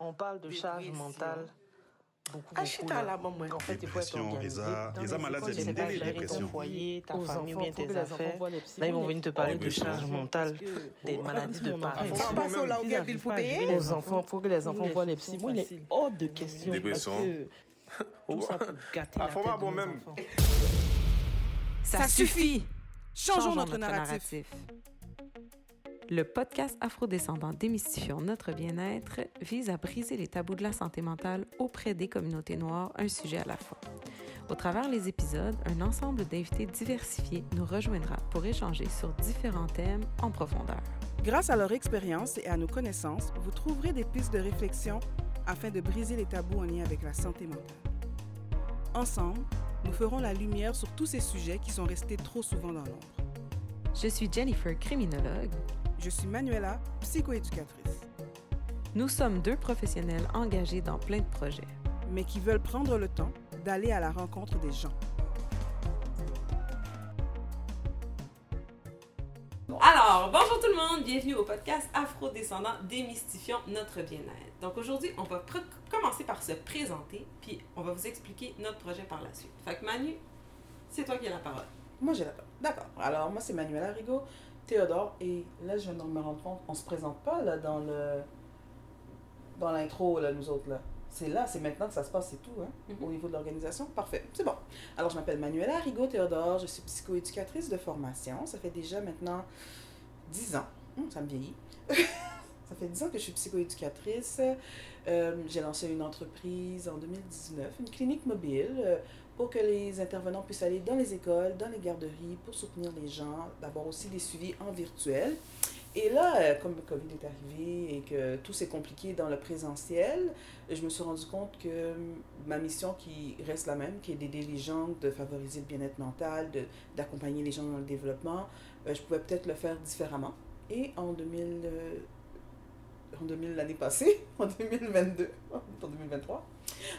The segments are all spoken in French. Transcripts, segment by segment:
On parle de charge mentale. Beaucoup, Achète à la maman. En fait, il faut être Dépression, organisé. Dans les écoles, tu sais pas gérer ton foyer, ta aux famille, enfants, bien tes affaires. Là, ils vont venir te parler de charge mentale, des maladies de parents. là. Aux enfants, faut que les enfants voient les psy. Moi, il est hors de question. Dépression. Tout ça pour gâter Ah, la tête bon même. Ça, suffit! Changeons, notre, narratif. Le podcast Afrodescendant Démystifions notre bien-être vise à briser les tabous de la santé mentale auprès des communautés noires, un sujet à la fois. Au travers les épisodes, un ensemble d'invités diversifiés nous rejoindra pour échanger sur différents thèmes en profondeur. Grâce à leur expérience et à nos connaissances, vous trouverez des pistes de réflexion afin de briser les tabous en lien avec la santé mentale. Ensemble, nous ferons la lumière sur tous ces sujets qui sont restés trop souvent dans l'ombre. Je suis Jennifer, criminologue. Je suis Manuela, psychoéducatrice, Nous sommes deux professionnels engagés dans plein de projets. mais qui veulent prendre le temps d'aller à la rencontre des gens. Alors, bonjour tout le monde, bienvenue au podcast Afro-descendant démystifiant notre bien-être. Donc aujourd'hui, on va commencer par se présenter, puis on va vous expliquer notre projet par la suite. Fait que Manu, c'est toi qui as la parole. Moi, j'ai la parole. D'accord. Alors, moi, c'est Manuela Rigaud, Théodore. Et là, je viens de me rendre compte, on se présente pas là dans le dans l'intro, là, nous autres, là. C'est là, c'est maintenant que ça se passe, c'est tout, hein, Mhm. au niveau de l'organisation. Parfait, c'est bon. Alors, je m'appelle Manuela Rigaud Théodore, je suis psychoéducatrice de formation. Ça fait déjà maintenant 10 ans. Hum, ça me vieillit. ça fait 10 ans que je suis psychoéducatrice. Euh, J'ai lancé une entreprise en 2019, une clinique mobile, euh, pour que les intervenants puissent aller dans les écoles, dans les garderies, pour soutenir les gens, d'avoir aussi des suivis en virtuel. Et là, euh, comme le COVID est arrivé et que tout s'est compliqué dans le présentiel, je me suis rendu compte que ma mission qui reste la même, qui est d'aider les gens, de favoriser le bien-être mental, d'accompagner les gens dans le développement, euh, je pouvais peut-être le faire différemment. Et en 2000, euh, en 2000 l'année passée, en 2022, en 2023,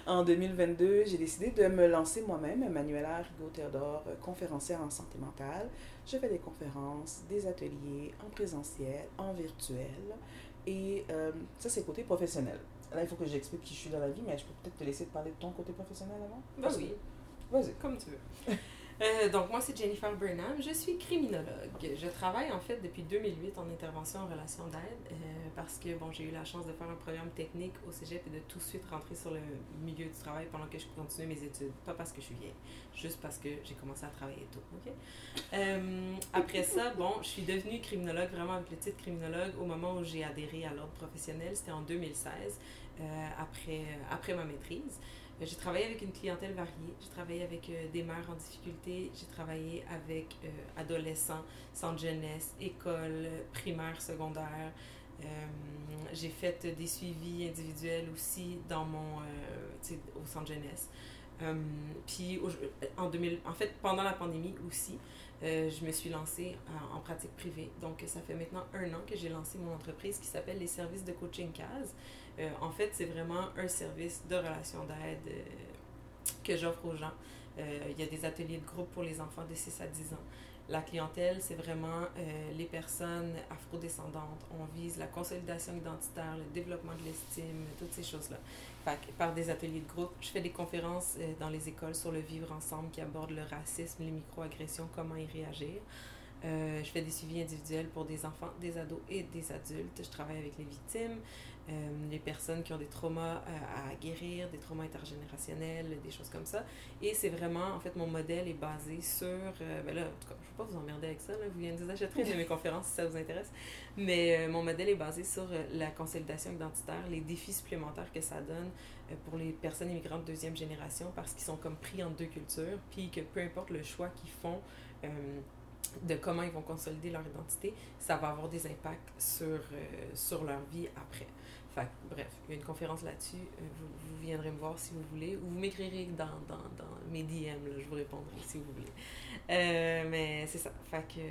en 2022, j'ai décidé de me lancer moi-même, Manuela Rigaud Théodore, euh, conférencière en santé mentale. Je fais des conférences, des ateliers en présentiel, en virtuel. Et euh, ça, c'est côté professionnel. Là, il faut que j'explique qui je suis dans la vie, mais je peux peut-être te laisser te parler de ton côté professionnel avant? Parce oui, que- Vas-y. comme tu veux. Euh, donc moi c'est Jennifer Burnham, je suis criminologue. Je travaille en fait depuis 2008 en intervention en relation d'aide euh, parce que bon j'ai eu la chance de faire un programme technique au cégep et de tout de suite rentrer sur le milieu du travail pendant que je continuais mes études. Pas parce que je suis vieille, juste parce que j'ai commencé à travailler tôt. ok? Euh, après ça, bon, je suis devenue criminologue vraiment avec le titre criminologue au moment où j'ai adhéré à l'ordre professionnel. C'était en 2016 euh, après, après ma maîtrise. J'ai travaillé avec une clientèle variée. J'ai travaillé avec euh, des mères en difficulté. J'ai travaillé avec euh, adolescents, centre jeunesse, école, euh, primaire, secondaire. Euh, j'ai fait des suivis individuels aussi dans mon, au centre jeunesse. Puis en 2000, en fait, pendant la pandémie aussi, je me suis lancée en, en pratique privée. Donc, ça fait maintenant un an que j'ai lancé mon entreprise qui s'appelle les services de coaching CAS. Euh, en fait, c'est vraiment un service de relation d'aide euh, que j'offre aux gens. Euh, il y a des ateliers de groupe pour les enfants de 6 à 10 ans. La clientèle, c'est vraiment les personnes afrodescendantes. On vise la consolidation identitaire, le développement de l'estime, toutes ces choses-là. Par des ateliers de groupe, je fais des conférences dans les écoles sur le vivre ensemble qui abordent le racisme, les microagressions, comment y réagir. Euh, je fais des suivis individuels pour des enfants, des ados et des adultes. Je travaille avec les victimes, euh, les personnes qui ont des traumas euh, à guérir, des traumas intergénérationnels, des choses comme ça. Et c'est vraiment, en fait, mon modèle est basé sur. ben là, en tout cas, je ne vais pas vous emmerder avec ça, là, vous viendrez vous achèterez une de mes conférences si ça vous intéresse. Mais mon modèle est basé sur la consolidation identitaire, les défis supplémentaires que ça donne pour les personnes immigrantes de deuxième génération parce qu'ils sont comme pris en deux cultures, puis que peu importe le choix qu'ils font. De comment ils vont consolider leur identité, ça va avoir des impacts sur, euh, sur leur vie après. Fait bref, il y a une conférence là-dessus. euh, vous, vous viendrez me voir si vous voulez, ou vous m'écrirez dans, dans, dans mes DM, là, je vous répondrai si vous voulez. Euh, mais c'est ça. Fait que,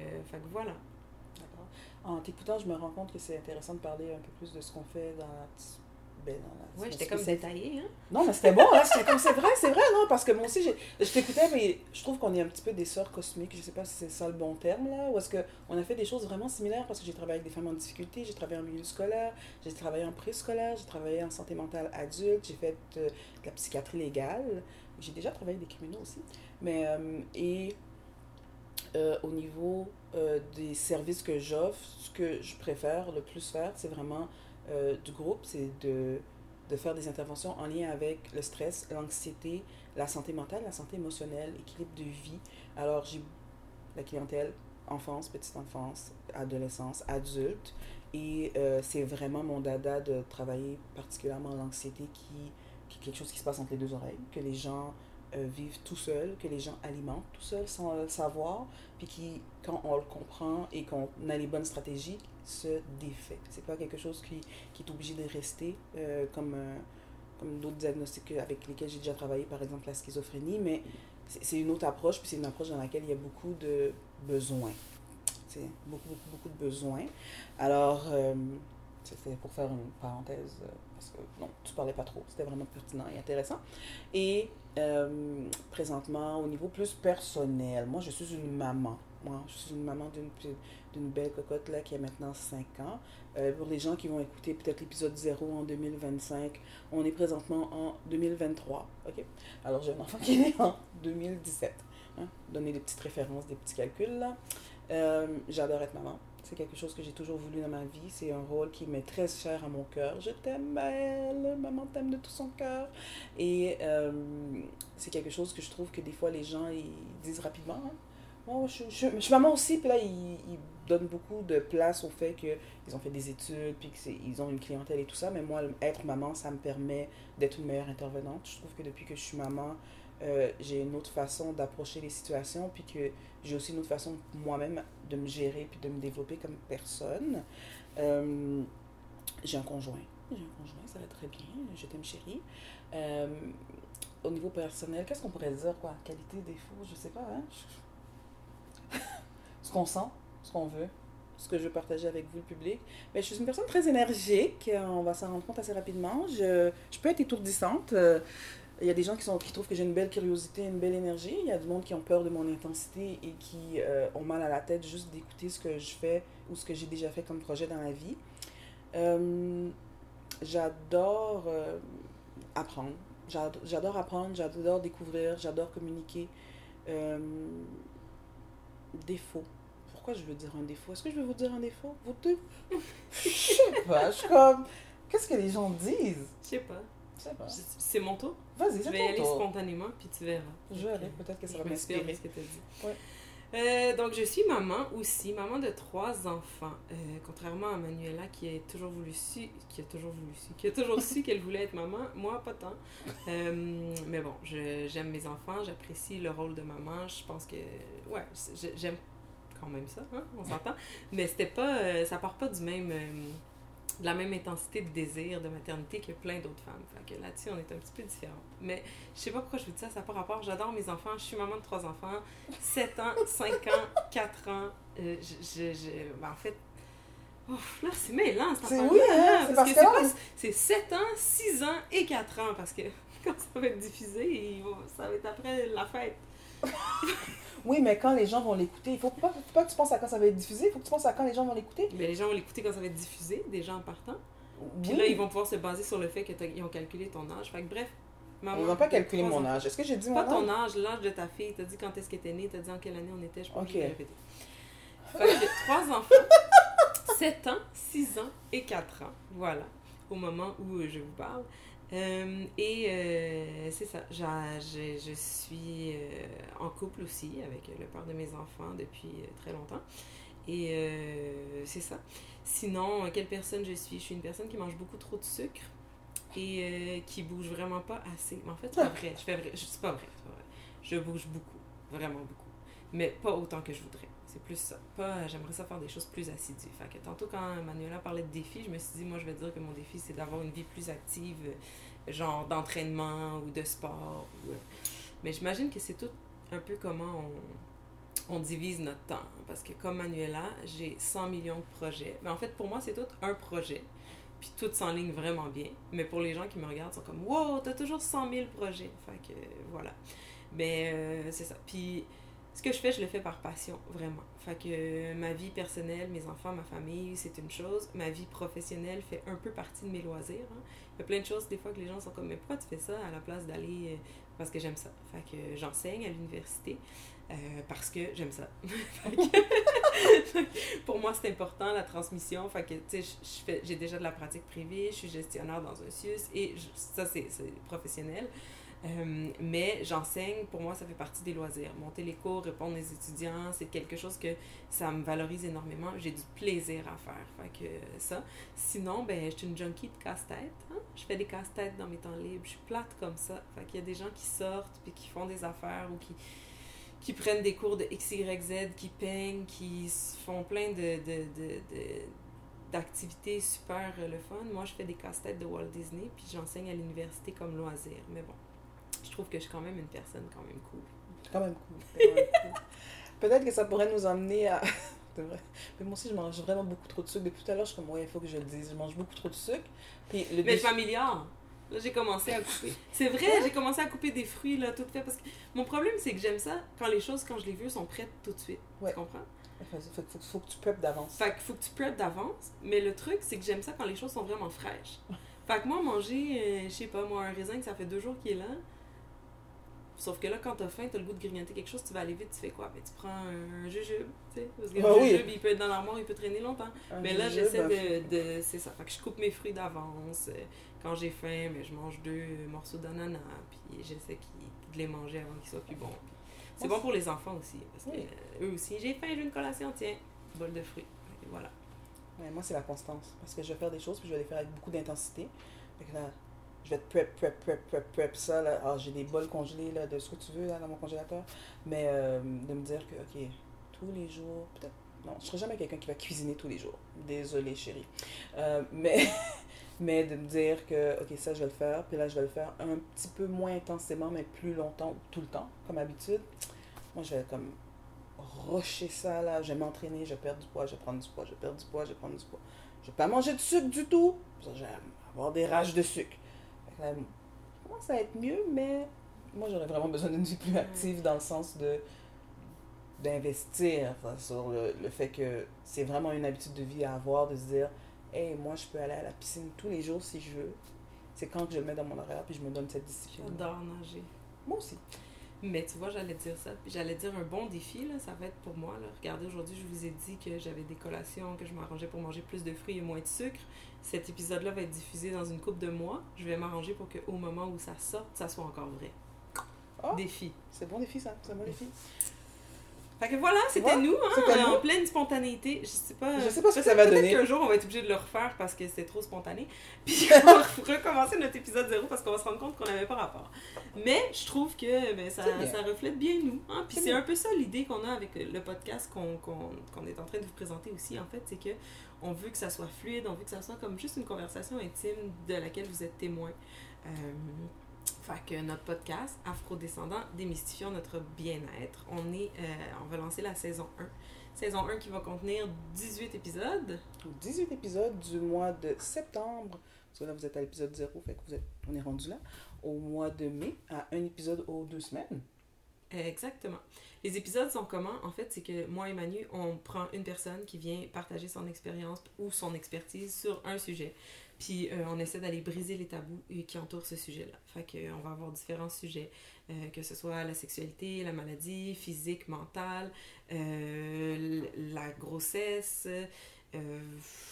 voilà. En t'écoutant, je me rends compte que c'est intéressant de parler un peu plus de ce qu'on fait dans la, ben, non, là, Ouais, c'est j'étais comme détaillée, hein? Non, mais c'était bon, là, j'étais comme, c'est vrai, c'est vrai, non, parce que moi aussi, je t'écoutais, mais je trouve qu'on est un petit peu des sœurs cosmiques, je sais pas si c'est ça le bon terme, là, ou est-ce qu'on a fait des choses vraiment similaires, parce que j'ai travaillé avec des femmes en difficulté, j'ai travaillé en milieu scolaire, j'ai travaillé en préscolaire, j'ai travaillé en santé mentale adulte, j'ai fait euh, de la psychiatrie légale, j'ai déjà travaillé avec des criminels aussi, mais, euh, et euh, au niveau des services que j'offre, ce que je préfère le plus faire, c'est vraiment euh, du groupe, c'est de de faire des interventions en lien avec le stress, l'anxiété, la santé mentale, la santé émotionnelle, l'équilibre de vie. Alors, j'ai la clientèle enfance, petite enfance, adolescence, adulte. Et euh, c'est vraiment mon dada de travailler particulièrement l'anxiété qui, qui est quelque chose qui se passe entre les deux oreilles, que les gens euh, vivent tout seuls, que les gens alimentent tout seuls sans le savoir, puis qui, quand on le comprend et qu'on a les bonnes stratégies, se défait. C'est pas quelque chose qui, qui est obligé de rester euh, comme, euh, comme d'autres diagnostics avec lesquels j'ai déjà travaillé, par exemple la schizophrénie, mais c'est une autre approche, puis c'est une approche dans laquelle il y a beaucoup de besoins. C'est beaucoup, beaucoup, beaucoup de besoins. Alors, euh, c'était pour faire une parenthèse, euh, parce que non, tu parlais pas trop, c'était vraiment pertinent et intéressant. Et euh, présentement, au niveau plus personnel, moi je suis une maman. Moi, je suis une maman d'une belle cocotte là, qui a maintenant 5 ans. Euh, pour les gens qui vont écouter peut-être l'épisode 0 en 2025, on est présentement en 2023. ok? Alors j'ai un enfant qui est né en 2017. Hein? Donner des petites références, des petits calculs là. Euh, J'adore être maman. C'est quelque chose que j'ai toujours voulu dans ma vie. C'est un rôle qui m'est très cher à mon cœur. Je t'aime, belle. Maman t'aime de tout son cœur. Et euh, c'est quelque chose que je trouve que des fois les gens ils disent rapidement. Hein? Oh, je, je, je, suis maman aussi, puis là, ils, ils donnent beaucoup de place au fait qu'ils ont fait des études, puis qu'ils ont une clientèle et tout ça. Mais moi, être maman, ça me permet d'être une meilleure intervenante. Je trouve que depuis que je suis maman, euh, j'ai une autre façon d'approcher les situations, puis que j'ai aussi une autre façon moi-même de me gérer, puis de me développer comme personne. Euh, j'ai un conjoint. J'ai un conjoint, ça va très bien. Je t'aime, chérie. Euh, au niveau personnel, qu'est-ce qu'on pourrait dire, quoi? Qualité, défaut, je sais pas, hein? Ce qu'on sent, ce qu'on veut, ce que je veux partager avec vous, le public. Mais je suis une personne très énergique, on va s'en rendre compte assez rapidement. Je, je peux être étourdissante. Il y a des gens qui, sont, qui trouvent que j'ai une belle curiosité, une belle énergie. Il y a du monde qui ont peur de mon intensité et qui euh, ont mal à la tête juste d'écouter ce que je fais ou ce que j'ai déjà fait comme projet dans la vie. Euh, j'adore euh, apprendre. J'adore apprendre, j'adore découvrir, j'adore communiquer. défaut pourquoi je veux dire un défaut? Est-ce que je vais vous dire un défaut? Vous deux? Je sais pas, je suis comme. Qu'est-ce que les gens disent? Je sais pas. C'est mon tour Vas-y, Je vais y aller spontanément, puis tu verras. Je vais aller, peut-être que ça va m'inspirer. ce que tu as dit. Ouais. Euh, donc, je suis maman aussi, maman de trois enfants. Euh, contrairement à Manuela qui a toujours voulu su, qui a toujours voulu su, qui a toujours su qu'elle voulait être maman, moi pas tant. Euh, mais bon, j'aime mes enfants, j'apprécie le rôle de maman. Je pense que, ouais, j'aime quand même ça, hein, on s'entend. Mais c'était pas, ça part pas du même, la même intensité de désir, de maternité que plein d'autres femmes. Fait que là-dessus, on est un petit peu différents. Mais je sais pas pourquoi je vous dis ça, ça n'a pas rapport. J'adore mes enfants, je suis maman de trois enfants, 7 ans, 5 ans, 4 ans. Euh, je, je, ben, en fait, ouf, là, c'est mêlant, cette oui, hein, parce, que, c'est 7 ans, 6 ans et 4 ans, parce que quand ça va être diffusé, ça va être après la fête. Oui, mais quand les gens vont l'écouter, il faut pas, faut pas que tu penses à quand ça va être diffusé, il faut que tu penses à quand les gens vont l'écouter. Mais les gens vont l'écouter quand ça va être diffusé, déjà en partant. Puis là, ils vont pouvoir se baser sur le fait qu'ils ont calculé ton âge. Fait que bref, maman. On n'a pas calculé mon âge. Est-ce que j'ai dit mon pas âge Pas ton âge, l'âge de ta fille. T'as dit quand est-ce qu'elle était née, t'as dit en quelle année on était, je pense Ok. que je répéter. Trois enfants, 7 ans, 6 ans et 4 ans. Voilà, au moment où je vous parle. Euh, et euh, c'est ça, je, je suis euh, en couple aussi avec le père de mes enfants depuis très longtemps. Et c'est ça. Sinon, quelle personne je suis? Je suis une personne qui mange beaucoup trop de sucre et qui bouge vraiment pas assez. Mais en fait, c'est pas vrai. Je fais vrai. C'est pas vrai. Je bouge beaucoup, vraiment beaucoup. Mais pas autant que je voudrais. C'est plus ça. Pas, j'aimerais ça faire des choses plus assidues. Fait que tantôt, quand Manuela parlait de défi, je me suis dit, moi, je vais dire que mon défi, c'est d'avoir une vie plus active, genre d'entraînement ou de sport. Ou... Mais j'imagine que c'est tout un peu comment on, on divise notre temps. Parce que comme Manuela, j'ai 100 millions de projets. Mais en fait, pour moi, c'est tout un projet. puis tout s'enligne vraiment bien. Mais pour les gens qui me regardent, ils sont comme Wow, t'as toujours 100 000 projets. Fait que voilà. Mais euh, c'est ça. Puis ce que je fais, je le fais par passion, vraiment. Fait que ma vie personnelle, mes enfants, ma famille, c'est une chose. Ma vie professionnelle fait un peu partie de mes loisirs. hein. Il y a plein de choses, des fois, que les gens sont comme, mais pourquoi tu fais ça à la place d'aller. euh, Parce que j'aime ça? Fait que j'enseigne à l'université. euh, parce que j'aime ça. Que- pour moi, c'est important la transmission. Fait que, tu sais, j'ai déjà de la pratique privée, je suis gestionnaire dans un SUS et ça, c'est professionnel. Euh, mais j'enseigne, pour moi, ça fait partie des loisirs. Monter les cours, répondre aux étudiants, c'est quelque chose que ça me valorise énormément. J'ai du plaisir à faire. Ça. Sinon, ben, je suis une junkie de casse-tête. hein. Je fais des casse-têtes dans mes temps libres. Je suis plate comme ça. Fait qu'il y a des gens qui sortent puis qui font des affaires ou qui, qui prennent des cours de X, Y, Z, qui peignent, qui font plein de, de, de- d'activités super euh, le fun. Moi, je fais des casse-têtes de Walt Disney, puis j'enseigne à l'université comme loisir. Mais bon, je trouve que je suis quand même une personne quand même cool. Quand même cool. Peut-être que ça pourrait nous emmener à. Mais moi aussi, je mange vraiment beaucoup trop de sucre. Depuis tout à l'heure, je suis comme, ouais, il faut que je le dise. Je mange beaucoup trop de sucre. Puis le Mais défi- familial. Là, j'ai commencé à couper. C'est vrai, j'ai commencé à couper des fruits, là, tout fait. Parce que mon problème, c'est que j'aime ça quand les choses, quand je les veux, sont prêtes tout de suite. Ouais. Tu comprends? Fait, faut, faut, faut que tu prep d'avance. Fait qu'il faut que tu prep d'avance. Mais le truc, c'est que j'aime ça quand les choses sont vraiment fraîches. Fait que moi, manger, euh, je sais pas, moi, un raisin que ça fait deux jours qu'il est là. Sauf que là, quand t'as faim, t'as le goût de grignoter quelque chose, tu vas aller vite, tu fais quoi? Ben, tu prends un jujube, tu sais. Parce que Ah le oui. jujube, il peut être dans l'armoire, il peut traîner longtemps. Un Mais là, j'essaie un de, de- C'est ça. Fait que je coupe mes fruits d'avance. Euh, Quand j'ai faim, mais je mange deux morceaux d'ananas. Puis j'essaie de les manger avant qu'ils soient plus bons. C'est bon pour les enfants aussi. Parce que Oui. euh, eux aussi, j'ai faim, j'ai une collation, tiens, bol de fruits. Voilà. Ouais, moi, c'est la constance. Parce que je vais faire des choses, puis je vais les faire avec beaucoup d'intensité. Fait que là, je vais te prep, prep, prep, prep, prep ça. Là. Ah, j'ai des bols congelés là, de ce que tu veux là, dans mon congélateur. Mais euh, de me dire que, OK, tous les jours, peut-être. Non, je serai jamais quelqu'un qui va cuisiner tous les jours. Désolée, chérie. Euh, mais, mais de me dire que, OK, ça, je vais le faire. Puis là, je vais le faire un petit peu moins intensément, mais plus longtemps, tout le temps, comme habitude. Moi, je vais comme rocher ça, là. Je vais m'entraîner, je vais perdre du poids, je vais prendre du poids, je vais perdre du poids, je vais prendre du poids. Je vais pas manger de sucre du tout. Je vais avoir des rages de sucre. Ça commence à être mieux, mais moi, j'aurais vraiment besoin d'une vie plus active dans le sens de d'investir enfin, sur le, le fait que c'est vraiment une habitude de vie à avoir, de se dire, hey, moi, je peux aller à la piscine tous les jours si je veux. C'est quand que je le mets dans mon horaire, puis je me donne cette discipline. J'adore nager. Moi aussi. Mais tu vois, j'allais dire ça. Puis j'allais dire un bon défi, là, ça va être pour moi. Là. Regardez, aujourd'hui, je vous ai dit que j'avais des collations, que je m'arrangeais pour manger plus de fruits et moins de sucre. Cet épisode-là va être diffusé dans une couple de mois. Je vais m'arranger pour qu'au moment où ça sorte, ça soit encore vrai. Oh. Défi. C'est bon défi, ça. C'est un bon défi. Fait que voilà, c'était Ouais, nous, hein, en nous. pleine spontanéité. Je sais pas. Je sais pas ce que peut-être- ça va peut-être donner. qu'un jour, on va être obligé de le refaire parce que c'était trop spontané. Puis on va recommencer notre épisode zéro parce qu'on va se rendre compte qu'on n'avait pas rapport. Mais je trouve que ben, ça, C'est ça reflète bien nous. Hein? Puis C'est c'est un peu ça l'idée qu'on a avec le podcast qu'on qu'on- qu'on est en train de vous présenter aussi, en fait. C'est que on veut que ça soit fluide, on veut que ça soit comme juste une conversation intime de laquelle vous êtes témoin. Euh, fait que notre podcast, Afro-descendant, démystifiant notre bien-être, on est, euh, on va lancer la saison 1. Saison 1 qui va contenir 18 épisodes. 18 épisodes du mois de septembre. Parce que là, vous êtes à l'épisode 0, fait que vous êtes, on est rendu là. Au mois de mai, à un épisode aux deux semaines. Exactement. Les épisodes sont comment? En fait, c'est que moi et Manu, on prend une personne qui vient partager son expérience ou son expertise sur un sujet. Puis euh, on essaie d'aller briser les tabous qui entourent ce sujet-là. Fait que, euh, on va avoir différents sujets, euh, que ce soit la sexualité, la maladie, physique, mentale, euh, la grossesse. Il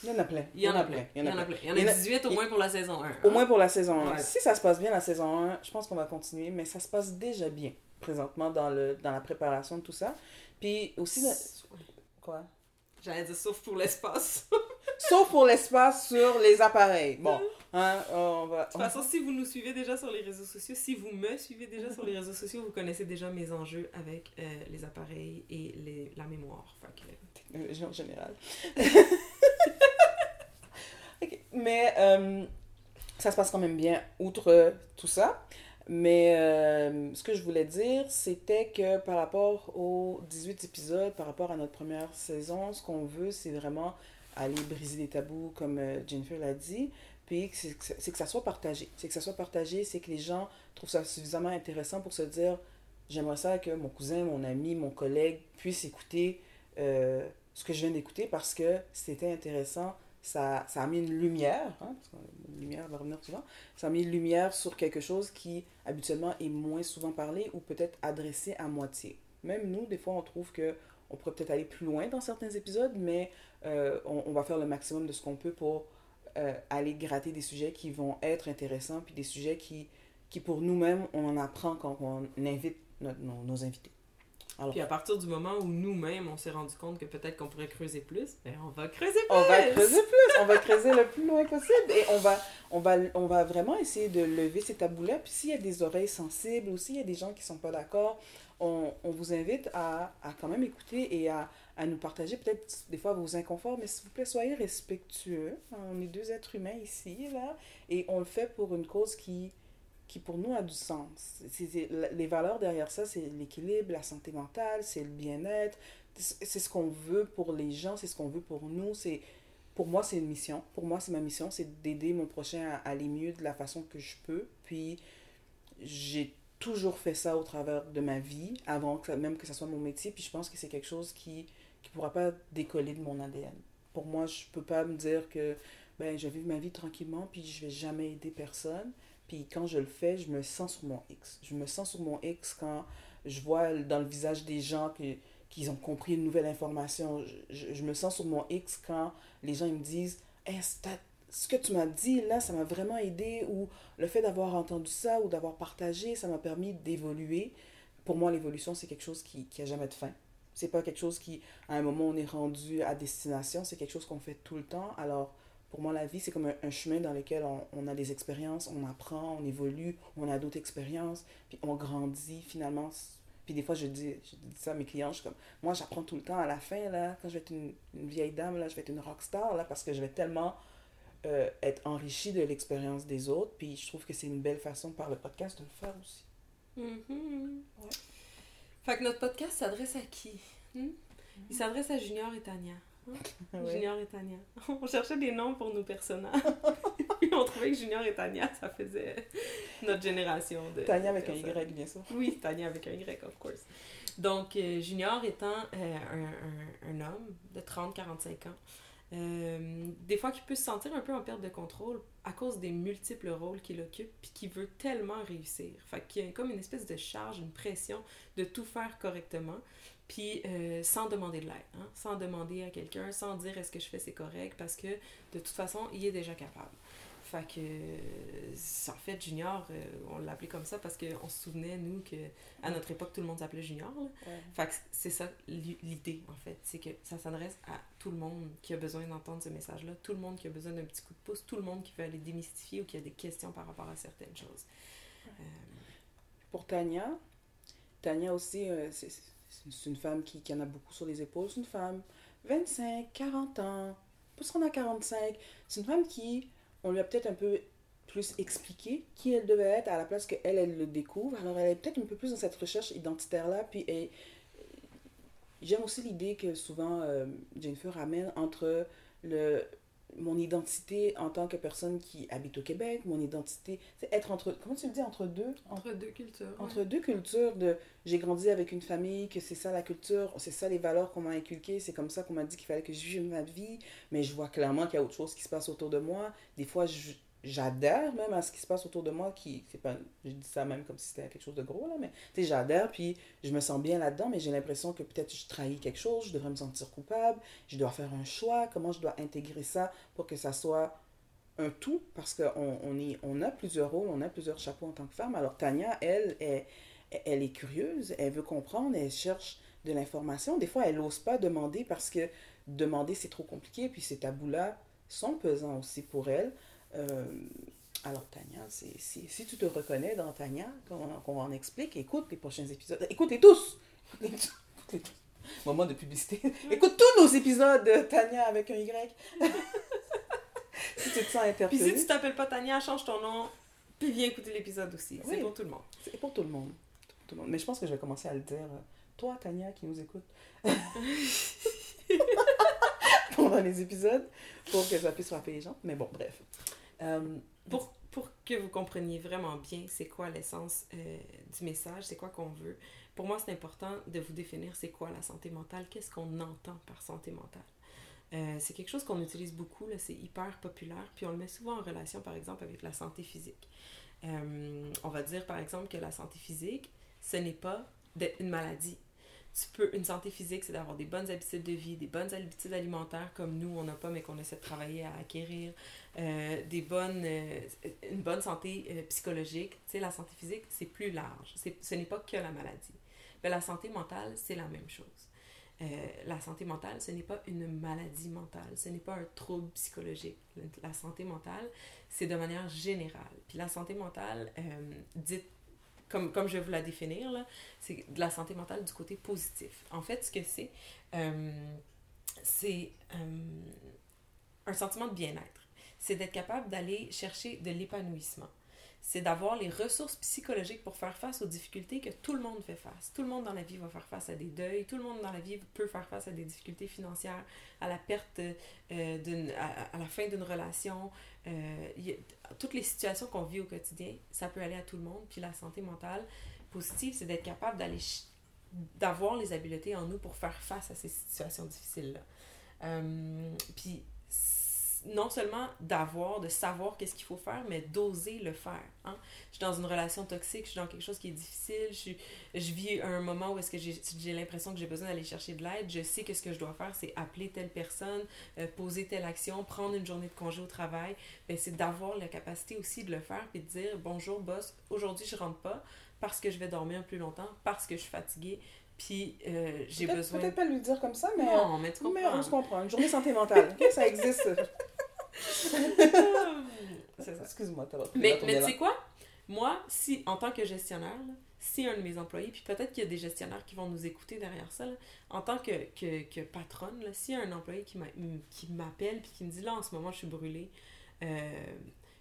y en a plein. il y en a plein. Il y en a plein. Il y en a 18 au moins pour la saison 1. Au moins pour la saison 1. Ouais. Si ça se passe bien la saison 1, je pense qu'on va continuer, mais ça se passe déjà bien présentement dans, le, dans la préparation de tout ça. Puis aussi, quoi? J'allais dire sauf pour l'espace. Sauf pour l'espace sur les appareils. Bon, hein, on va. De toute façon, si vous nous suivez déjà sur les réseaux sociaux, si vous me suivez déjà sur les réseaux sociaux, vous connaissez déjà mes enjeux avec euh, les appareils et les, la mémoire. Technologie en général. Ok, Mais euh, ça se passe quand même bien, outre euh, tout ça. Mais euh, ce que je voulais dire, c'était que par rapport aux 18 épisodes, par rapport à notre première saison, ce qu'on veut, c'est vraiment aller briser les tabous, comme euh, Jennifer l'a dit. Puis c'est que, ça soit partagé. C'est que ça soit partagé, c'est que les gens trouvent ça suffisamment intéressant pour se dire j'aimerais ça que mon cousin, mon ami, mon collègue puisse écouter euh, ce que je viens d'écouter parce que c'était intéressant. Ça, ça a mis une lumière, hein, parce la lumière va revenir souvent, ça a mis une lumière sur quelque chose qui habituellement est moins souvent parlé ou peut-être adressé à moitié. Même nous, des fois, on trouve que on pourrait peut-être aller plus loin dans certains épisodes, mais euh, on, on, va faire le maximum de ce qu'on peut pour euh, aller gratter des sujets qui vont être intéressants, puis des sujets qui, qui pour nous-mêmes, on en apprend quand on invite notre, nos, nos, invités. Alors, puis à partir du moment où nous-mêmes, on s'est rendu compte que peut-être qu'on pourrait creuser plus, ben on va creuser plus! On va creuser plus! on va creuser le plus loin possible et on va, on va, on va vraiment essayer de lever ces tabous-là. Puis s'il y a des oreilles sensibles ou s'il y a des gens qui ne sont pas d'accord, on, on, vous invite à, à, quand même écouter et à, à nous partager peut-être des fois vos inconforts, mais s'il vous plaît, soyez respectueux. On est deux êtres humains ici, là, et on le fait pour une cause qui, qui pour nous a du sens. Les valeurs derrière ça, c'est l'équilibre, la santé mentale, c'est le bien-être, c'est ce qu'on veut pour les gens, c'est ce qu'on veut pour nous, c'est... Pour moi, c'est une mission. Pour moi, c'est ma mission, c'est d'aider mon prochain à aller mieux de la façon que je peux. Puis, j'ai toujours fait ça au travers de ma vie, avant que, même que ça soit mon métier. Puis je pense que c'est quelque chose qui ne pourra pas décoller de mon ADN. Pour moi, je ne peux pas me dire que ben, je vais vivre ma vie tranquillement, puis je ne vais jamais aider personne. Puis quand je le fais, je me sens sur mon X. Je me sens sur mon X quand je vois dans le visage des gens que, qu'ils ont compris une nouvelle information. Je, je, me sens sur mon X quand les gens me disent hey, ce que tu m'as dit là, ça m'a vraiment aidé, ou le fait d'avoir entendu ça ou d'avoir partagé, ça m'a permis d'évoluer. Pour moi, l'évolution, c'est quelque chose qui n'a jamais de fin. C'est pas quelque chose qui, à un moment, on est rendu à destination, c'est quelque chose qu'on fait tout le temps. Alors, pour moi, la vie, c'est comme un, chemin dans lequel on, a des expériences, on apprend, on évolue, on a d'autres expériences, puis on grandit finalement. Puis des fois, je dis, je dis ça à mes clients, je suis comme, moi, j'apprends tout le temps à la fin, là, quand je vais être une, une vieille dame, là, je vais être une rockstar, là, parce que je vais tellement euh, être enrichi de l'expérience des autres. Puis je trouve que c'est une belle façon par le podcast de le faire aussi. Mm -hmm. ouais. Fait que notre podcast s'adresse à qui? Hmm? mm -hmm. Il s'adresse à Junior et Tania. Hein? ouais. Junior et Tania. On cherchait des noms pour nos personnages. Puis on trouvait que Junior et Tania, ça faisait notre génération de. Tania avec un Y, bien sûr. Oui, Tania avec un Y, of course. Donc, euh, Junior étant euh, un, un, un, homme de 30-45 ans, euh, des fois, qui peut se sentir un peu en perte de contrôle à cause des multiples rôles qu'il occupe, puis qui veut tellement réussir. Fait qu'il y a comme une espèce de charge, une pression de tout faire correctement, puis euh, sans demander de l'aide, hein? sans demander à quelqu'un, sans dire est-ce que je fais c'est correct, parce que de toute façon, il est déjà capable. Fait que, en fait, Junior, euh, on l'appelait comme ça parce qu'on se souvenait, nous, que à notre époque, tout le monde s'appelait Junior. Là. Ouais. Fait que c'est ça l'idée, en fait. C'est que ça s'adresse à tout le monde qui a besoin d'entendre ce message-là, tout le monde qui a besoin d'un petit coup de pouce, tout le monde qui veut aller démystifier ou qui a des questions par rapport à certaines choses. Ouais. Euh... Pour Tania, Tania aussi, euh, c'est une femme qui, qui en a beaucoup sur les épaules. C'est une femme 25, 40 ans, plus qu'on a 45. C'est une femme qui on lui a peut-être un peu plus expliqué qui elle devait être à la place qu'elle, elle le découvre. Alors, elle est peut-être un peu plus dans cette recherche identitaire-là. Puis, elle... j'aime aussi l'idée que souvent euh, Jennifer ramène entre le, mon identité en tant que personne qui habite au Québec, mon identité, c'est être entre, comment tu le dis, entre deux? Entre deux cultures. Entre ouais. deux cultures de j'ai grandi avec une famille, que c'est ça la culture, c'est ça les valeurs qu'on m'a inculquées, c'est comme ça qu'on m'a dit qu'il fallait que je vive ma vie, mais je vois clairement qu'il y a autre chose qui se passe autour de moi. Des fois, j'adhère même à ce qui se passe autour de moi, qui, c'est pas, je dis ça même comme si c'était quelque chose de gros, là, mais tu sais, j'adhère, puis je me sens bien là-dedans, mais j'ai l'impression que peut-être je trahis quelque chose, je devrais me sentir coupable, je dois faire un choix, comment je dois intégrer ça pour que ça soit un tout, parce qu'on on on a plusieurs rôles, on a plusieurs chapeaux en tant que femme. Alors Tania, elle, est, elle est curieuse, elle veut comprendre, elle cherche de l'information. Des fois, elle n'ose pas demander parce que demander, c'est trop compliqué, puis ces tabous-là sont pesants aussi pour elle. Euh, alors, Tania, si, si tu te reconnais dans Tania, qu'on qu en explique, écoute les prochains épisodes. Écoute-les tous! Écoute-les tous! Moment de publicité. Écoute tous nos épisodes de Tania avec un Y. si tu te sens interpellé. Puis si tu t'appelles pas Tania, change ton nom, puis viens écouter l'épisode aussi. C'est oui, pour tout le monde. C'est pour tout le monde. Tout le monde. Mais je pense que je vais commencer à le dire. Toi, Tania, qui nous écoute. pendant les épisodes pour que ça puisse frapper les gens. Mais bon, bref. Euh, pour, pour que vous compreniez vraiment bien c'est quoi l'essence euh, du message, c'est quoi qu'on veut, pour moi c'est important de vous définir c'est quoi la santé mentale, qu'est-ce qu'on entend par santé mentale. Euh, c'est quelque chose qu'on utilise beaucoup, c'est hyper populaire, puis on le met souvent en relation par exemple avec la santé physique. on va dire par exemple que la santé physique, ce n'est pas une maladie, tu peux, une santé physique, c'est d'avoir des bonnes habitudes de vie, des bonnes habitudes alimentaires comme nous, on n'a pas, mais qu'on essaie de travailler à acquérir, euh, des bonnes, euh, une bonne santé euh, psychologique. Tu sais, la santé physique, c'est plus large. Ce n'est pas que la maladie. Mais la santé mentale, c'est la même chose. la santé mentale, ce n'est pas une maladie mentale, ce n'est pas un trouble psychologique. La santé mentale, c'est de manière générale. Puis la santé mentale, dite comme, comme je vais vous la définir, c'est de la santé mentale du côté positif. En fait, ce que c'est, euh, c'est euh, un sentiment de bien-être. C'est d'être capable d'aller chercher de l'épanouissement c'est d'avoir les ressources psychologiques pour faire face aux difficultés que tout le monde fait face. Tout le monde dans la vie va faire face à des deuils, tout le monde dans la vie peut faire face à des difficultés financières, à la perte, euh, à, la fin d'une relation. Euh, toutes les situations qu'on vit au quotidien, ça peut aller à tout le monde. Puis la santé mentale positive, c'est d'être capable d'aller d'avoir les habiletés en nous pour faire face à ces situations difficiles-là. Euh, puis non seulement d'avoir, de savoir qu'est-ce qu'il faut faire, mais d'oser le faire. Hein? Je suis dans une relation toxique, je suis dans quelque chose qui est difficile, je, je vis un moment où est-ce que j'ai l'impression que j'ai besoin d'aller chercher de l'aide, je sais que ce que je dois faire, c'est appeler telle personne, euh, poser telle action, prendre une journée de congé au travail. Ben, c'est d'avoir la capacité aussi de le faire et de dire, bonjour boss, aujourd'hui je rentre pas parce que je vais dormir plus longtemps, parce que je suis fatiguée, puis euh, j'ai besoin. Peut-être pas lui dire comme ça, mais. Non, mais Mais on se comprend. Une journée santé mentale. ça existe. Excuse-moi, t'as Mais, mais tu sais quoi? Moi, si, en tant que gestionnaire, si un de mes employés, puis peut-être qu'il y a des gestionnaires qui vont nous écouter derrière ça, en tant que, que, que patronne, a un employé qui m'appelle puis qui me dit là, en ce moment, je suis brûlée, euh,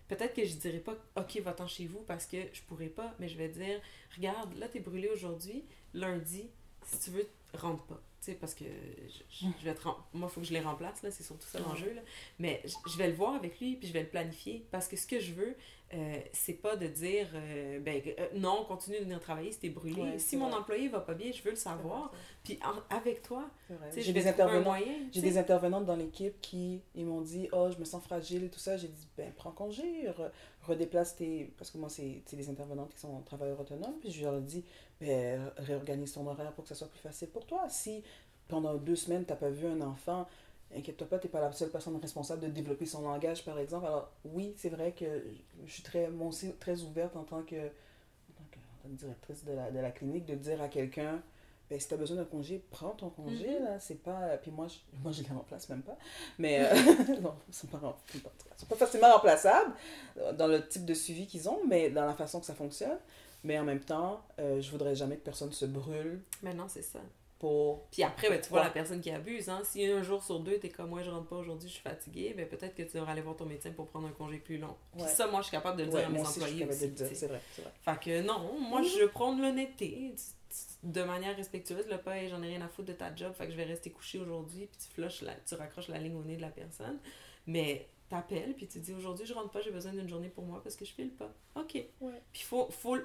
peut-être que je dirais pas OK, va-t'en chez vous parce que je pourrais pas, mais je vais dire regarde, là, tu es brûlé aujourd'hui, lundi, si tu veux, rentre pas parce que je, vais être moi, il faut que je les remplace, là, c'est surtout ça l'enjeu. Mais je, vais le voir avec lui, puis je vais le planifier. Parce que ce que je veux, euh, c'est pas de dire, euh, ben, euh, non, continue de venir travailler si t'es brûlé. si mon employé va pas bien, je veux le savoir. Puis avec toi, j'ai des intervenants. J'ai des intervenantes dans l'équipe qui ils m'ont dit, oh, je me sens fragile tout ça. J'ai dit, ben, prends congé, redéplace tes. Parce que moi, c'est des intervenantes qui sont travailleurs autonomes. Puis je leur ai dit, ben, réorganise ton horaire pour que ça soit plus facile pour toi. Si pendant deux semaines, tu n'as pas vu un enfant, inquiète-toi pas, tu n'es pas la seule personne responsable de développer son langage, par exemple. Alors, oui, c'est vrai que je suis très, moi aussi, très ouverte en tant que, en tant que directrice de la, de la, clinique de dire à quelqu'un ben, si tu as besoin d'un congé, prends ton congé. Mm-hmm. là C'est pas. Puis moi, je, moi, je les remplace même pas. Mais euh, non, ils sont pas, sont pas facilement remplaçables dans le type de suivi qu'ils ont, mais dans la façon que ça fonctionne. Mais en même temps, euh, je voudrais jamais que personne se brûle. Mais non, c'est ça. Pour... Puis après, ben, tu vois la personne qui abuse. Hein? Si un jour sur deux, tu es comme moi, je rentre pas aujourd'hui, je suis fatiguée, ben, peut-être que tu devrais aller voir ton médecin pour prendre un congé plus long. Puis ça, moi, je suis capable de le dire à mes employés aussi. c'est vrai, vrai. Fait que non, moi, je veux prendre l'honnêteté de manière respectueuse. Le pas, j'en ai rien à foutre de ta job, fait que je vais rester couché aujourd'hui, puis tu flushes, la, tu raccroches la ligne au nez de la personne. Mais t'appelles, puis tu dis aujourd'hui, je rentre pas, j'ai besoin d'une journée pour moi parce que je file pas. OK. Puis faut, faut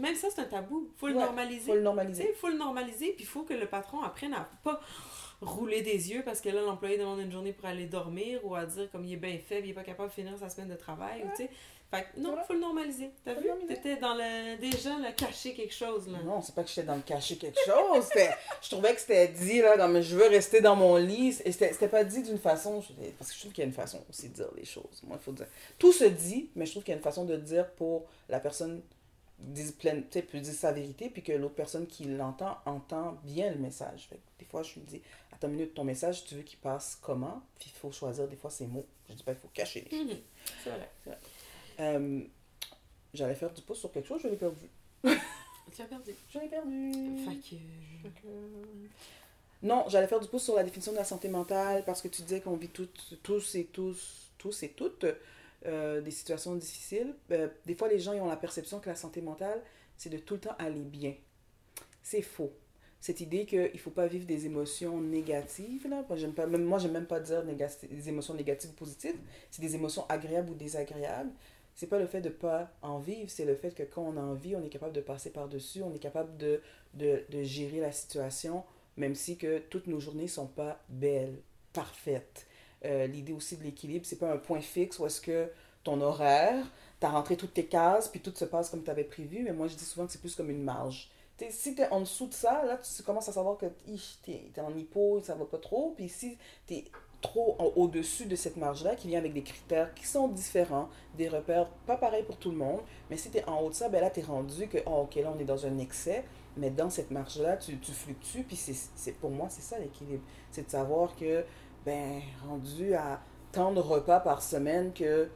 même ça, c'est un tabou. faut le normaliser. faut le normaliser. Il faut le normaliser, puis il faut que le patron apprenne à pas rouler des yeux parce que là, l'employé demande une journée pour aller dormir ou à dire comme il est bien faible, il est pas capable de finir sa semaine de travail. tu sais. Fait que non, il faut le normaliser. T'as vu? T'étais dans le. Déjà, le cacher quelque chose, là. Non, c'est pas que j'étais dans le cacher quelque chose. je trouvais que c'était dit, là, comme je veux rester dans mon lit. Et c'était pas dit d'une façon. Parce que je trouve qu'il y a une façon aussi de dire les choses. Moi, il faut dire. Tout se dit, mais je trouve qu'il y a une façon de dire pour la personne dise pleine, peut dire sa vérité, puis que l'autre personne qui l'entend entend bien le message. des fois, je me dis, attends une minute, ton message, tu veux qu'il passe comment? Puis il faut choisir des fois ses mots. Je dis pas, il faut cacher les. Mhm. C'est vrai. Euh, j'allais faire du pouce sur quelque chose, je l'ai perdu. tu as perdu. Je l'ai perdu. Fait que... Non, j'allais faire du pouce sur la définition de la santé mentale parce que tu disais qu'on vit toutes, tous et tous, tous et toutes euh, des situations difficiles, euh, des fois les gens ont la perception que la santé mentale, c'est de tout le temps aller bien. C'est faux. cette idée qu'il ne faut pas vivre des émotions négatives. Là. Pas, même, moi, j'aime même pas dire des émotions négatives ou positives. C'est des émotions agréables ou désagréables. C'est pas le fait de pas en vivre, c'est le fait que quand on en vit, on est capable de passer par-dessus, on est capable de, de, de, gérer la situation, même si que toutes nos journées ne sont pas belles, parfaites. Euh, l'idée aussi de l'équilibre, c'est pas un point fixe où est-ce que ton horaire, tu as rentré toutes tes cases, puis tout se passe comme tu avais prévu, mais moi je dis souvent que c'est plus comme une marge si tu es en dessous de ça, là, tu commences à savoir que tu es, en hypo, ça va pas trop. Puis si tu es trop au-dessus de cette marge-là, qui vient avec des critères qui sont différents, des repères pas pareils pour tout le monde, mais si tu es en haut de ça, ben là, tu es rendu que, oh, ok, là, on est dans un excès, mais dans cette marge-là, tu, tu fluctues. Puis c'est pour moi, c'est ça l'équilibre. C'est de savoir que, ben, rendu à tant de repas par semaine que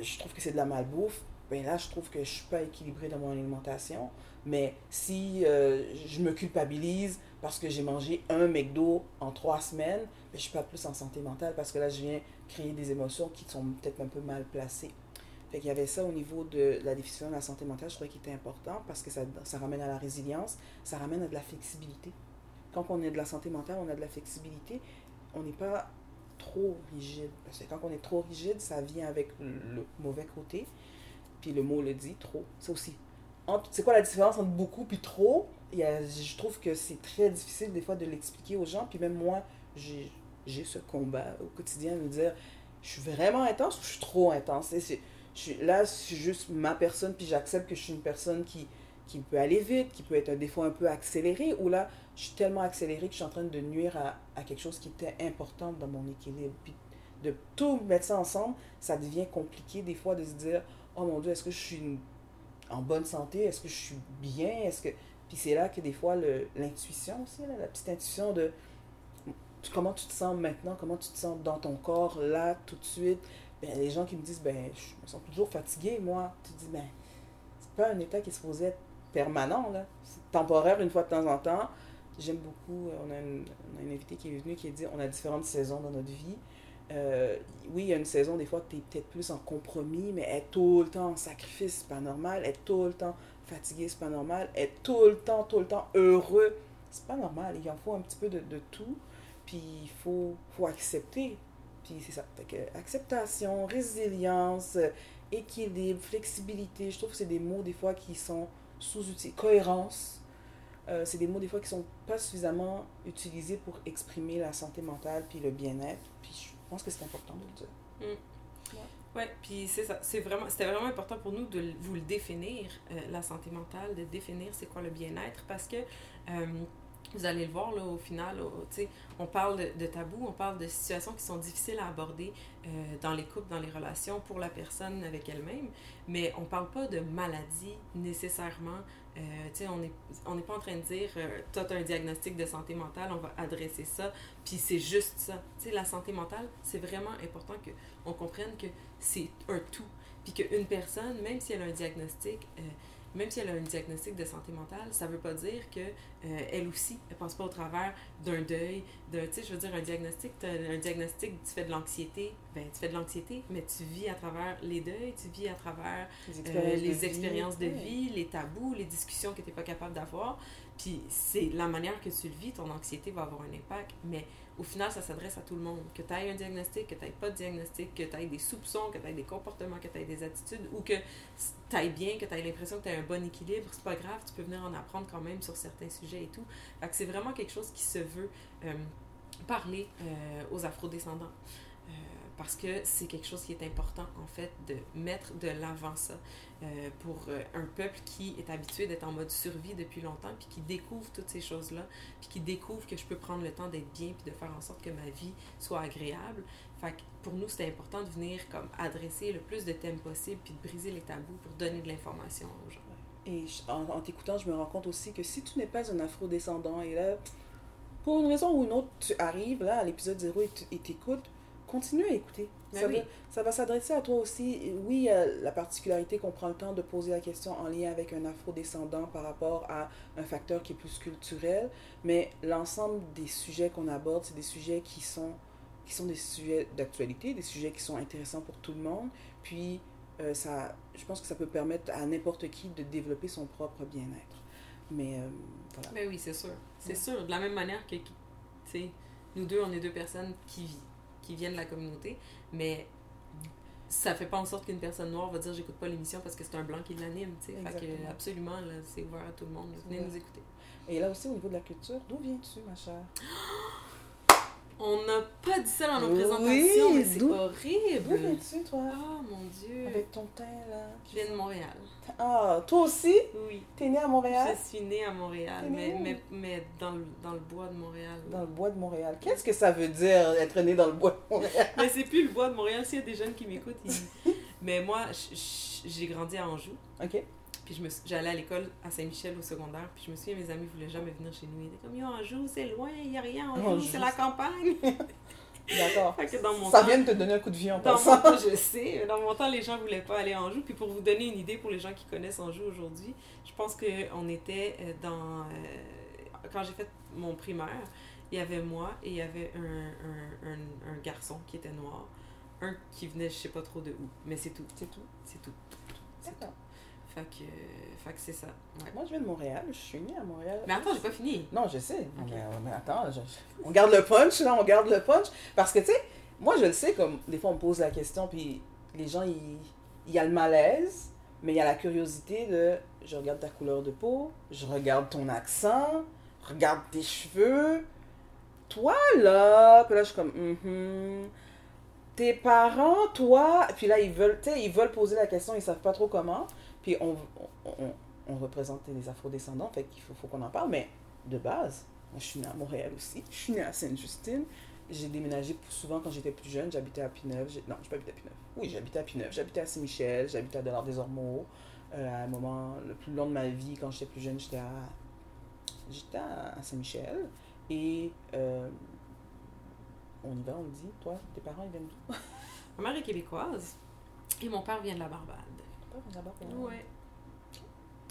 je trouve que c'est de la malbouffe, ben là, je trouve que je suis pas équilibré dans mon alimentation. Mais si euh, je me culpabilise parce que j'ai mangé un McDo en trois semaines, ben, je suis pas plus en santé mentale parce que là, je viens créer des émotions qui sont peut-être un peu mal placées. Fait qu'il y avait ça au niveau de la définition de la santé mentale, je trouvais qu'il était important parce que ça, ça ramène à la résilience, ça ramène à de la flexibilité. Quand on est de la santé mentale, on a de la flexibilité, on n'est pas trop rigide. Parce que quand on est trop rigide, ça vient avec le mauvais côté. Puis le mot le dit, trop. C'est aussi c'est quoi la différence entre beaucoup puis trop? Il je trouve que c'est très difficile des fois de l'expliquer aux gens puis même moi j'ai ce combat au quotidien de me dire je suis vraiment intense ou je suis trop intense? Suis, là je suis juste ma personne puis j'accepte que je suis une personne qui qui peut aller vite, qui peut être des fois un peu accéléré, ou là, je suis tellement accéléré que je suis en train de nuire à, quelque chose qui était important dans mon équilibre. Puis de tout mettre ça ensemble, ça devient compliqué des fois de se dire, oh mon Dieu, est-ce que je suis en bonne santé? Est-ce que je suis bien? Est-ce que... Puis c'est là que des fois, l'intuition aussi, la petite intuition de comment tu te sens maintenant, comment tu te sens dans ton corps, là, tout de suite? Ben, les gens qui me disent, ben, je me sens toujours fatigué, moi. Tu te dis, ben, c'est pas un état qui est supposé être permanent, là. C'est temporaire une fois de temps en temps. J'aime beaucoup, euh, on a, une, on invitée qui est venue qui a dit, on a différentes saisons dans notre vie. Euh, oui, il y a une saison, des fois, tu es peut-être plus en compromis, mais être tout le temps en sacrifice, c'est pas normal. Être tout le temps fatigué, c'est pas normal. Être tout le temps, tout le temps heureux, c'est pas normal. Il en faut un petit peu de, de tout. Puis il faut, faut accepter. Puis c'est ça. acceptation, résilience, équilibre, flexibilité, je trouve que c'est des mots, des fois, qui sont sous-utilisés. Cohérence. Euh, c'est des mots, des fois, qui sont pas suffisamment utilisés pour exprimer la santé mentale puis le bien-être. Puis je pense que c'est important de le dire. Mm. Ouais. puis c'est ça. C'est vraiment, c'était vraiment important pour nous de vous le définir, euh, la santé mentale, de définir c'est quoi le bien-être, parce que euh, vous allez le voir là, au final, sais on parle de, de, tabous, on parle de situations qui sont difficiles à aborder euh, dans les couples, dans les relations, pour la personne avec elle-même, mais on parle pas de maladie nécessairement euh, on n'est on pas en train de dire, euh, tu as un diagnostic de santé mentale, on va adresser ça, puis c'est juste ça. sais la santé mentale, c'est vraiment important qu'on comprenne que c'est un tout. Puis qu'une personne, même si elle a un diagnostic, euh, même si elle a un diagnostic de santé mentale, ça ne veut pas dire que euh, elle aussi, elle passe pas au travers d'un deuil, de, tu sais, je veux dire, un diagnostic, un diagnostic, tu fais de l'anxiété, ben, tu fais de l'anxiété, mais tu vis à travers les deuils, tu vis à travers les expériences, de, vie, les tabous, les discussions que tu n'es pas capable d'avoir. Puis c'est la manière que tu le vis, ton anxiété va avoir un impact, mais au final, ça s'adresse à tout le monde. Que tu aies un diagnostic, que tu n'aies pas de diagnostic, que tu aies des soupçons, que tu aies des comportements, que tu aies des attitudes, ou que tu ailles bien, que tu aies l'impression que tu as un bon équilibre, c'est pas grave, tu peux venir en apprendre quand même sur certains sujets et tout. C'est vraiment quelque chose qui se veut euh, parler euh, aux afrodescendants parce que c'est quelque chose qui est important, en fait, de mettre de l'avant ça euh, pour euh, un peuple qui est habitué d'être en mode survie depuis longtemps, puis qui découvre toutes ces choses-là, puis qui découvre que je peux prendre le temps d'être bien, puis de faire en sorte que ma vie soit agréable. Fait que pour nous, c'était important de venir comme adresser le plus de thèmes possible, puis de briser les tabous pour donner de l'information aux gens. Et en, t'écoutant, je me rends compte aussi que si tu n'es pas un afro-descendant, et là, pour une raison ou une autre, tu arrives là à l'épisode 0 et t'écoutes, continue à écouter. Ben ça, va, ça, va, s'adresser à toi aussi. Oui, la particularité qu'on prend le temps de poser la question en lien avec un afro-descendant par rapport à un facteur qui est plus culturel, mais l'ensemble des sujets qu'on aborde, c'est des sujets qui sont, qui sont des sujets d'actualité, des sujets qui sont intéressants pour tout le monde. Puis, euh, ça, je pense que ça peut permettre à n'importe qui de développer son propre bien-être. Mais euh, voilà. Ben oui, c'est sûr. C'est sûr. De la même manière que, tu sais, nous deux, on est deux personnes qui, qui viennent de la communauté, mais ça fait pas en sorte qu'une personne noire va dire j'écoute pas l'émission parce que c'est un blanc qui l'anime, tu sais. Fait que, absolument, là, c'est ouvert à tout le monde. Venez nous écouter. Et là aussi, au niveau de la culture, d'où viens-tu, ma chère? On n'a pas dit ça dans nos Oui, présentations, mais c'est horrible. D'où viens-tu, toi? Oh mon dieu. Avec ton teint, là. Je viens de Montréal. Ah, toi aussi? Oui. T'es né à Montréal? Je suis née à Montréal, née mais, mais, mais dans, le, dans le bois de Montréal. Dans le bois de Montréal. Qu'est-ce que ça veut dire, être né dans le bois de Montréal? Mais c'est plus le bois de Montréal. S'il y a des jeunes qui m'écoutent, ils- mais moi, j'ai grandi à Anjou. OK. Puis je me suis- j'allais à l'école à Saint-Michel au secondaire. Puis je me souviens, mes amis voulaient jamais venir chez nous. Ils étaient comme, yo, Anjou, c'est loin, il n'y a rien. Anjou, c'est la campagne. D'accord. Ça temps- vient de te donner un coup de vie en Dans passant. mon temps, je sais. Dans mon temps, les gens voulaient pas aller à Anjou. Puis pour vous donner une idée, pour les gens qui connaissent Anjou aujourd'hui, je pense qu'on était euh, dans... euh, quand j'ai fait mon primaire, il y avait moi et il y avait un, un, un, un garçon qui était noir. Un qui venait, je sais pas trop de où. Mais c'est tout. C'est tout? C'est tout. C'est tout. Fait que, fait que c'est ça. Ouais. Moi, je viens de Montréal. Je suis née à Montréal. Mais attends, j'ai pas fini. Non, je sais. Mais, mais attends, je- on garde le punch, là, on garde le punch. Parce que, tu sais, moi, je le sais, comme des fois, on me pose la question, puis les gens, il y a le malaise, mais il y a la curiosité de je regarde ta couleur de peau, je regarde ton accent, regarde tes cheveux. Toi, là, puis là, je suis comme, Mhm. tes parents, toi, puis là, ils veulent, tu sais, ils veulent poser la question, ils savent pas trop comment. Puis on, représente les afrodescendants, fait qu'il faut, qu'on en parle, mais de base, moi, je suis née à Montréal aussi, je suis née à Sainte-Justine. J'ai déménagé souvent quand j'étais plus jeune, j'habitais à Pineuve. Non, je pas habité à Pineuve. Oui, j'habitais à Pineuve, j'habitais à Saint-Michel, j'habitais à Delors-des-Ormeaux. Euh, à un moment, le plus long de ma vie, quand j'étais plus jeune, j'étais à, j'étais à Saint-Michel. Et euh, on y va, on le dit, toi, tes parents, ils viennent d'où? Ma mère est québécoise et mon père vient de la Barbade. Parents, là-bas, pour- Ouais.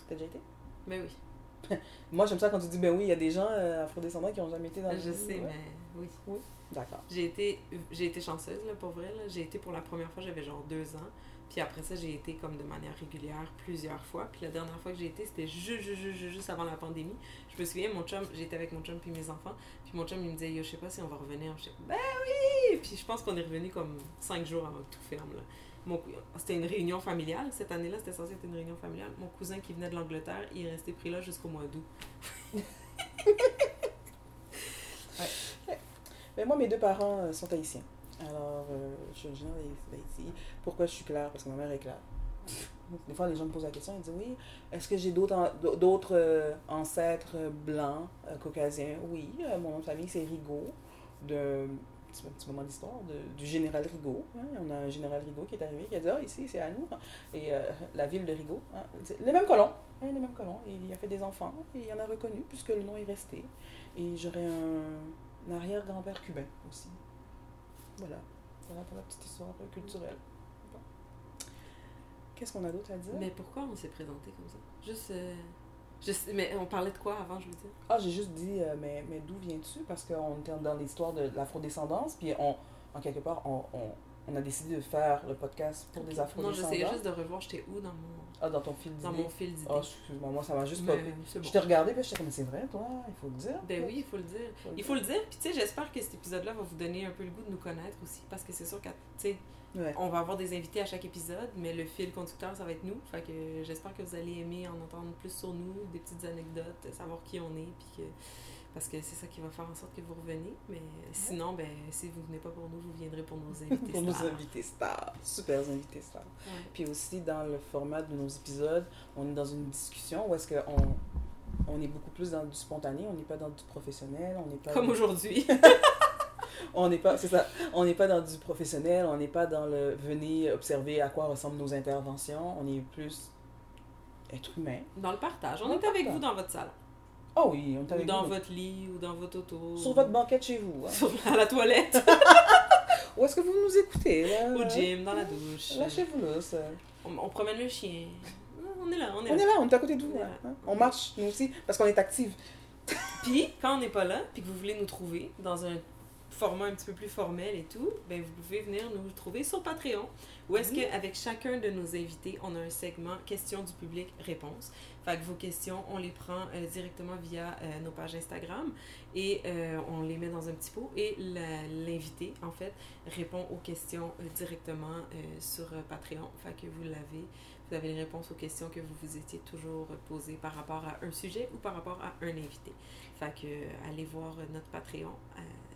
T'as déjà été? Mais oui. Moi, j'aime ça quand tu dis, ben oui, il y a des gens euh, afrodescendants qui n'ont jamais été dans le Je sais, ouais. mais oui. D'accord. J'ai été, j'ai été chanceuse, là, pour vrai. J'ai été pour la première fois, j'avais genre deux ans. Puis après ça, j'ai été comme de manière régulière plusieurs fois. Puis la dernière fois que j'ai été, c'était juste, juste, juste, juste, juste avant la pandémie. Je me souviens, mon chum, j'étais avec mon chum puis mes enfants. Puis mon chum, il me disait, yo, je sais pas si on va revenir. Je ben oui! Puis je pense qu'on est revenu comme cinq jours avant que tout ferme. Là. Mon C'était une réunion familiale. Cette année-là, c'était censé être une réunion familiale. Mon cousin qui venait de l'Angleterre, il est resté pris là jusqu'au mois d'août. Mais moi, mes deux parents euh, sont haïtiens. Alors, euh, je suis originaire d'Haï- d'Haïti. Pourquoi je suis claire? Parce que ma mère est claire. Des fois, les gens me posent la question, ils disent Oui, est-ce que j'ai d'autres d'autres euh, ancêtres blancs, caucasiens? Oui, mon nom de famille, c'est Rigaud, de petit, petit moment d'histoire, du général Rigaud. hein. On a un général Rigaud qui est arrivé, qui a dit Ah, ici, c'est à nous. Et euh, la ville de Rigaud, hein, les mêmes colons. hein, les mêmes colons. Et il a fait des enfants, et il en a reconnu, puisque le nom est resté. Et j'aurais un, arrière-grand-père cubain aussi. Voilà. Voilà pour la petite histoire culturelle. Qu'est-ce qu'on a d'autre à dire? Mais pourquoi on s'est présenté comme ça? Juste. euh, mais on parlait de quoi avant, je veux dire? Ah, j'ai juste dit, euh, mais, d'où viens-tu? Parce qu'on était dans l'histoire de l'afrodescendance, puis on, en quelque part, on, on a décidé de faire le podcast pour des Non, afrodescendants. j'essayais juste de revoir j'étais où dans mon, Ah, dans ton fil dans d'idées. mon fil d'idées. Ah, excuse-moi, moi, ça m'a juste pas... bon. Je t'ai regardé, puis j'étais comme, c'est vrai, toi, il faut le dire. Ben oui, il faut le dire. Faut Il faut le dire, puis tu sais, j'espère que cet épisode-là va vous donner un peu le goût de nous connaître aussi, parce que c'est sûr que, tu sais, Ouais. on va avoir des invités à chaque épisode, mais le fil conducteur, ça va être nous. Fait que j'espère que vous allez aimer en entendre plus sur nous, des petites anecdotes, savoir qui on est, puis que... Parce que c'est ça qui va faire en sorte que vous reveniez. Mais sinon, ben, si vous venez pas pour nous, vous viendrez pour nos invités pour nos stars. invités stars. Super invités stars. Ouais. Puis aussi, dans le format de nos épisodes, on est dans une discussion où est-ce qu'on on est beaucoup plus dans du spontané, on n'est pas dans du professionnel, on n'est pas... Comme aujourd'hui. On n'est pas, c'est ça, on n'est pas dans du professionnel, on n'est pas dans le venez observer à quoi ressemblent nos interventions, on est plus être humain. Dans le partage. On est avec vous dans votre salle. Oh oui, on Ou dans vous. votre lit, ou dans votre auto. Sur votre banquette chez vous. hein. Sur- à la toilette. Où est-ce que vous nous écoutez? Là? Au gym, dans la douche. Lâchez-vous là. ça. On, on promène le chien. On est là, on est On là. est là, on est à côté de vous. On là. hein. On marche, nous aussi, parce qu'on est actifs. Puis, quand on n'est pas là, puis que vous voulez nous trouver dans un format un petit peu plus formel et tout, ben vous pouvez venir nous trouver sur Patreon, où est-ce Oui. qu'avec chacun de nos invités, on a un segment questions du public, réponses. Fait que vos questions, on les prend euh, directement via euh, nos pages Instagram et euh, on les met dans un petit pot et l'invité, en fait, répond aux questions directement sur Patreon. Fait que vous l'avez, vous avez les réponses aux questions que vous vous étiez toujours posées par rapport à un sujet ou par rapport à un invité. Fait que allez voir notre Patreon.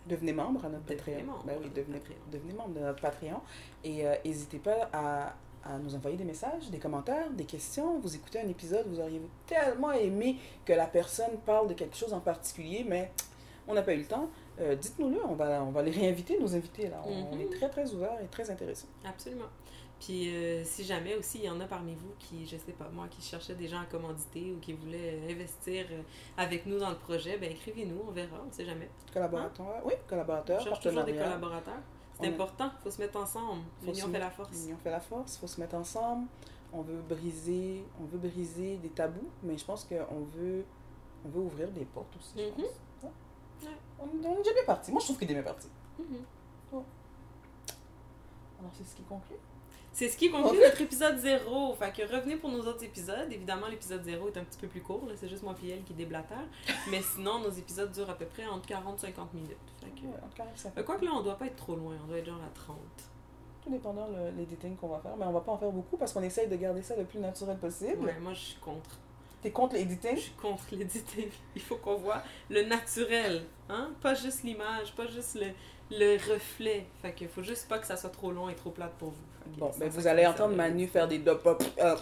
Devenez membre à notre Devenez Patreon. membre à oui, notre devenez, membre de notre Patreon. Et euh, n'hésitez pas à, à nous envoyer des messages, des commentaires, des questions. Vous écoutez un épisode, vous auriez tellement aimé que la personne parle de quelque chose en particulier, mais on n'a pas eu le temps. Euh, Dites-nous-le, on va, on va les réinviter, nos invités. Là. On, on Mhm. est très, très ouverts et très intéressants. Absolument. Puis euh, si jamais aussi il y en a parmi vous qui, je sais pas moi, qui cherchaient des gens à commanditer ou qui voulaient euh, investir euh, avec nous dans le projet, ben écrivez-nous, on verra, on sait jamais. Collaborateurs, oui, On collaborateurs, cherche toujours des collaborateurs. On C'est est- important, il faut se mettre ensemble. L'union fait la force. L'union fait la force, il faut se mettre ensemble. On veut briser, on veut briser des tabous, mais je pense qu'on veut, on veut ouvrir des portes aussi. je Mhm. pense. Ouais. Ouais. On, on est déjà bien parti. Moi, je trouve qu'il est bien parti. Mhm. Alors, c'est ce qui conclut. C'est ce qui conclut notre épisode 0. Fait que revenez pour nos autres épisodes. Évidemment, l'épisode 0 est un petit peu plus court. C'est juste moi et elle qui déblatère. Mais sinon, nos épisodes durent à peu près entre 40 et 50 minutes. Fait que... Ouais, en tout cas, ça Euh, Quoique là, on doit pas être trop loin. On doit être genre à 30. Tout dépendant le- l'editing qu'on va faire. Mais on va pas en faire beaucoup parce qu'on essaye de garder ça le plus naturel possible. Ouais, moi, je suis contre. T'es contre Je l'editing? suis contre l'éditing. Il faut qu'on voit le naturel, hein? Pas juste l'image, pas juste le, le reflet. Fait qu'il faut juste pas que ça soit trop long et trop plate pour vous. Que Bon, ben vous allez entendre Manu faire des dop euh,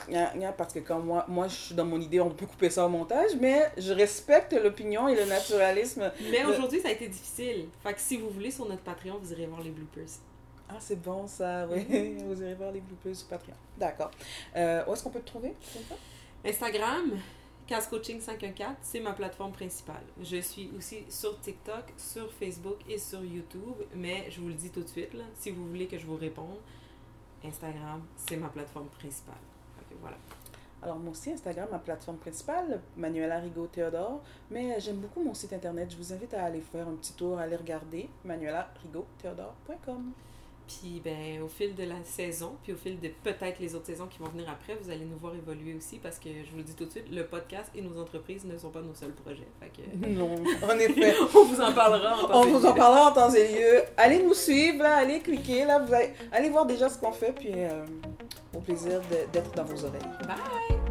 parce que quand moi, moi je suis dans mon idée, on peut couper ça au montage, mais je respecte l'opinion et le naturalisme. Mais aujourd'hui, ça a été difficile. Fait que si vous voulez, sur notre Patreon, vous irez voir les bloopers. Ah, c'est bon ça, oui. vous irez voir les bloopers sur Patreon. D'accord. Euh, où est-ce qu'on peut te trouver? Instagram, Cas Coaching 514, c'est ma plateforme principale. Je suis aussi sur TikTok, sur Facebook et sur YouTube, mais je vous le dis tout de suite, si vous voulez que je vous réponde, Instagram, c'est ma plateforme principale. Que voilà. Alors, moi aussi, Instagram, ma plateforme principale, Manuela Rigaud Théodore. Mais euh, j'aime beaucoup mon site internet. Je vous invite à aller faire un petit tour, à aller regarder manuelarigaudthéodore.com. Puis ben, au fil de la saison, puis au fil de peut-être les autres saisons qui vont venir après, vous allez nous voir évoluer aussi parce que je vous le dis tout de suite, le podcast et nos entreprises ne sont pas nos seuls projets. Fait que Non, en effet. on vous en parlera en temps On et vous en lieu. parlera en temps et lieu. Allez nous suivre, là, allez cliquer, là, vous allez, allez voir déjà ce qu'on fait, puis euh, au plaisir d'être dans vos oreilles. Bye!